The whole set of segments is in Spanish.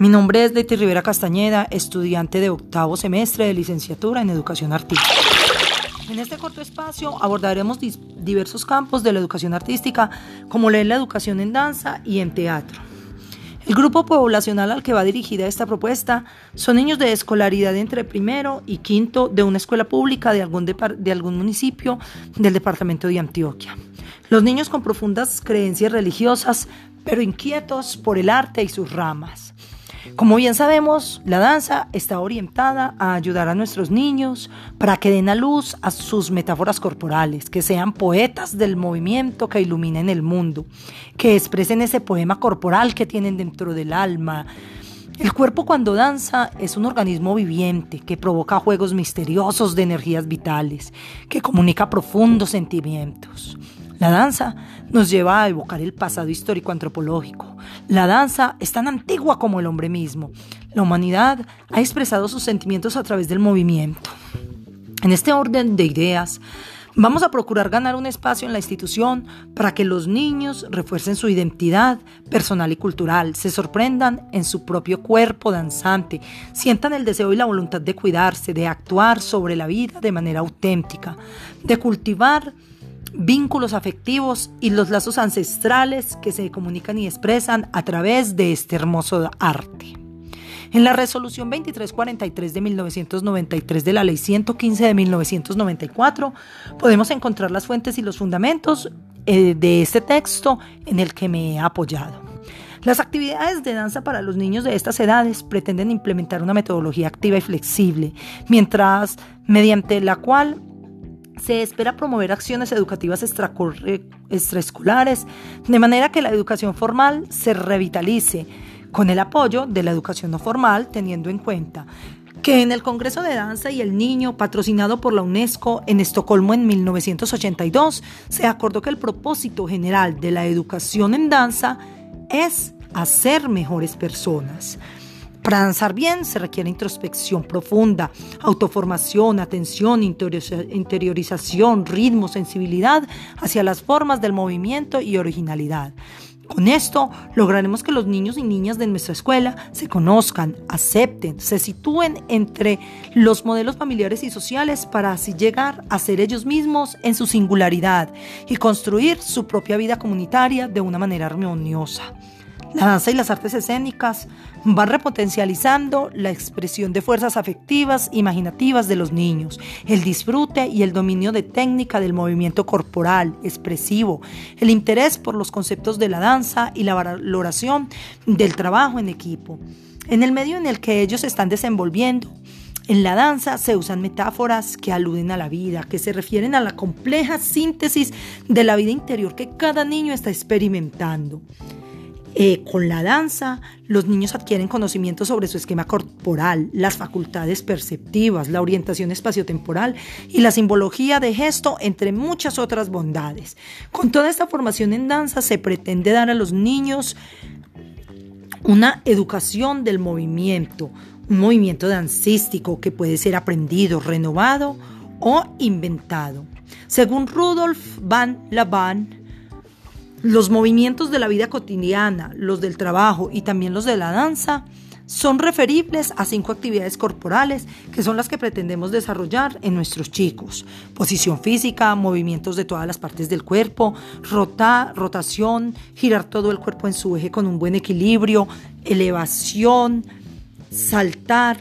Mi nombre es Leti Rivera Castañeda, estudiante de octavo semestre de licenciatura en Educación Artística. En este corto espacio abordaremos diversos campos de la educación artística, como la educación en danza y en teatro. El grupo poblacional al que va dirigida esta propuesta son niños de escolaridad entre primero y quinto de una escuela pública de algún, de algún municipio del departamento de Antioquia. Los niños con profundas creencias religiosas, pero inquietos por el arte y sus ramas. Como bien sabemos, la danza está orientada a ayudar a nuestros niños para que den a luz a sus metáforas corporales, que sean poetas del movimiento que iluminen el mundo, que expresen ese poema corporal que tienen dentro del alma. El cuerpo cuando danza es un organismo viviente que provoca juegos misteriosos de energías vitales, que comunica profundos sentimientos. La danza nos lleva a evocar el pasado histórico antropológico. La danza es tan antigua como el hombre mismo. La humanidad ha expresado sus sentimientos a través del movimiento. En este orden de ideas, Vamos a procurar ganar un espacio en la institución para que los niños refuercen su identidad personal y cultural, se sorprendan en su propio cuerpo danzante, sientan el deseo y la voluntad de cuidarse, de actuar sobre la vida de manera auténtica, de cultivar vínculos afectivos y los lazos ancestrales que se comunican y expresan a través de este hermoso arte. En la resolución 2343 de 1993 de la ley 115 de 1994 podemos encontrar las fuentes y los fundamentos eh, de este texto en el que me he apoyado. Las actividades de danza para los niños de estas edades pretenden implementar una metodología activa y flexible, mientras mediante la cual se espera promover acciones educativas extraescolares de manera que la educación formal se revitalice con el apoyo de la educación no formal, teniendo en cuenta que en el Congreso de Danza y el Niño, patrocinado por la UNESCO en Estocolmo en 1982, se acordó que el propósito general de la educación en danza es hacer mejores personas. Para danzar bien se requiere introspección profunda, autoformación, atención, interiorización, ritmo, sensibilidad hacia las formas del movimiento y originalidad. Con esto lograremos que los niños y niñas de nuestra escuela se conozcan, acepten, se sitúen entre los modelos familiares y sociales para así llegar a ser ellos mismos en su singularidad y construir su propia vida comunitaria de una manera armoniosa. La danza y las artes escénicas van repotencializando la expresión de fuerzas afectivas, imaginativas de los niños, el disfrute y el dominio de técnica del movimiento corporal, expresivo, el interés por los conceptos de la danza y la valoración del trabajo en equipo. En el medio en el que ellos están desenvolviendo, en la danza se usan metáforas que aluden a la vida, que se refieren a la compleja síntesis de la vida interior que cada niño está experimentando. Eh, con la danza, los niños adquieren conocimiento sobre su esquema corporal, las facultades perceptivas, la orientación espaciotemporal y la simbología de gesto, entre muchas otras bondades. Con toda esta formación en danza se pretende dar a los niños una educación del movimiento, un movimiento dancístico que puede ser aprendido, renovado o inventado. Según Rudolf van Laban, los movimientos de la vida cotidiana, los del trabajo y también los de la danza son referibles a cinco actividades corporales que son las que pretendemos desarrollar en nuestros chicos. Posición física, movimientos de todas las partes del cuerpo, rota, rotación, girar todo el cuerpo en su eje con un buen equilibrio, elevación, saltar.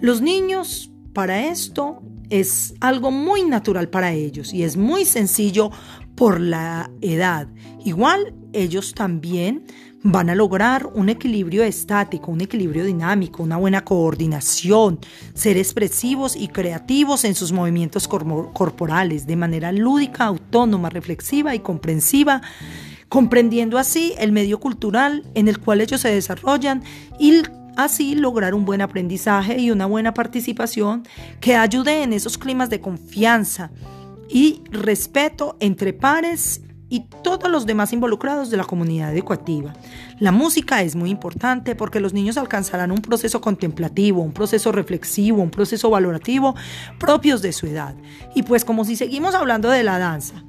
Los niños para esto es algo muy natural para ellos y es muy sencillo por la edad. Igual ellos también van a lograr un equilibrio estático, un equilibrio dinámico, una buena coordinación, ser expresivos y creativos en sus movimientos corporales de manera lúdica, autónoma, reflexiva y comprensiva, comprendiendo así el medio cultural en el cual ellos se desarrollan y así lograr un buen aprendizaje y una buena participación que ayude en esos climas de confianza y respeto entre pares y todos los demás involucrados de la comunidad educativa. La música es muy importante porque los niños alcanzarán un proceso contemplativo, un proceso reflexivo, un proceso valorativo propios de su edad. Y pues como si seguimos hablando de la danza,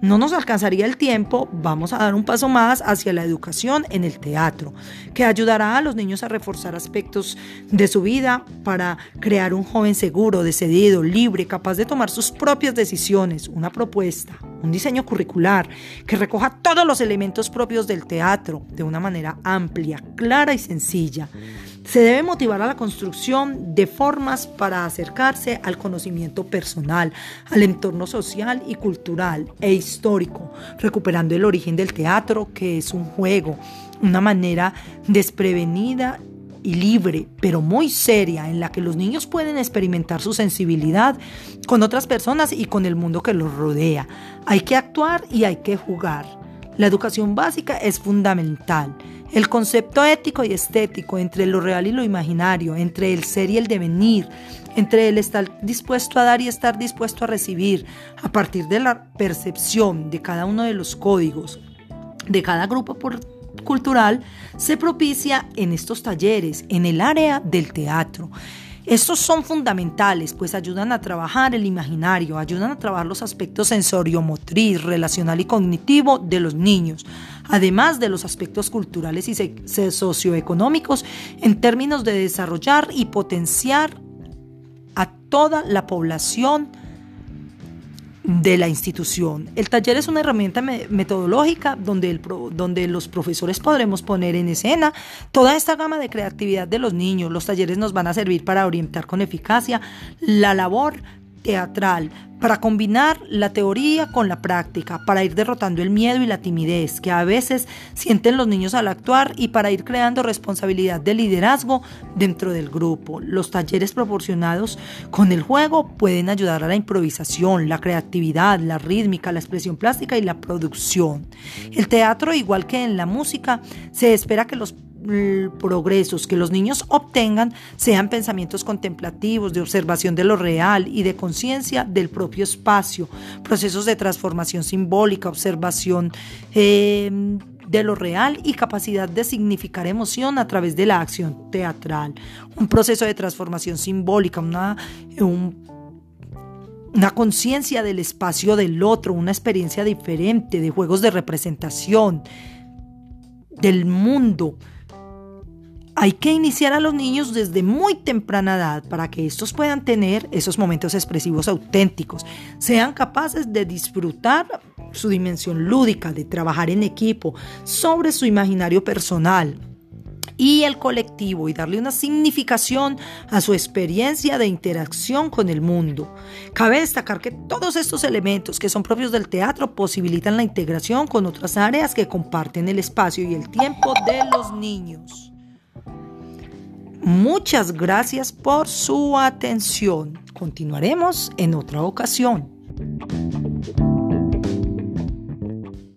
no nos alcanzaría el tiempo, vamos a dar un paso más hacia la educación en el teatro, que ayudará a los niños a reforzar aspectos de su vida para crear un joven seguro, decidido, libre, capaz de tomar sus propias decisiones, una propuesta, un diseño curricular que recoja todos los elementos propios del teatro de una manera amplia, clara y sencilla. Se debe motivar a la construcción de formas para acercarse al conocimiento personal, al entorno social y cultural e histórico, recuperando el origen del teatro, que es un juego, una manera desprevenida y libre, pero muy seria, en la que los niños pueden experimentar su sensibilidad con otras personas y con el mundo que los rodea. Hay que actuar y hay que jugar. La educación básica es fundamental. El concepto ético y estético entre lo real y lo imaginario, entre el ser y el devenir, entre el estar dispuesto a dar y estar dispuesto a recibir, a partir de la percepción de cada uno de los códigos de cada grupo cultural, se propicia en estos talleres, en el área del teatro. Estos son fundamentales, pues ayudan a trabajar el imaginario, ayudan a trabajar los aspectos sensorio-motriz, relacional y cognitivo de los niños, además de los aspectos culturales y socioeconómicos en términos de desarrollar y potenciar a toda la población de la institución. El taller es una herramienta metodológica donde, el donde los profesores podremos poner en escena toda esta gama de creatividad de los niños. Los talleres nos van a servir para orientar con eficacia la labor teatral, para combinar la teoría con la práctica, para ir derrotando el miedo y la timidez que a veces sienten los niños al actuar y para ir creando responsabilidad de liderazgo dentro del grupo. Los talleres proporcionados con el juego pueden ayudar a la improvisación, la creatividad, la rítmica, la expresión plástica y la producción. El teatro, igual que en la música, se espera que los progresos que los niños obtengan sean pensamientos contemplativos, de observación de lo real y de conciencia del propio espacio, procesos de transformación simbólica, observación eh, de lo real y capacidad de significar emoción a través de la acción teatral. Un proceso de transformación simbólica, una, una conciencia del espacio del otro, una experiencia diferente de juegos de representación del mundo hay que iniciar a los niños desde muy temprana edad para que estos puedan tener esos momentos expresivos auténticos, sean capaces de disfrutar su dimensión lúdica, de trabajar en equipo, sobre su imaginario personal y el colectivo y darle una significación a su experiencia de interacción con el mundo. Cabe destacar que todos estos elementos que son propios del teatro posibilitan la integración con otras áreas que comparten el espacio y el tiempo de los niños. Muchas gracias por su atención. Continuaremos en otra ocasión.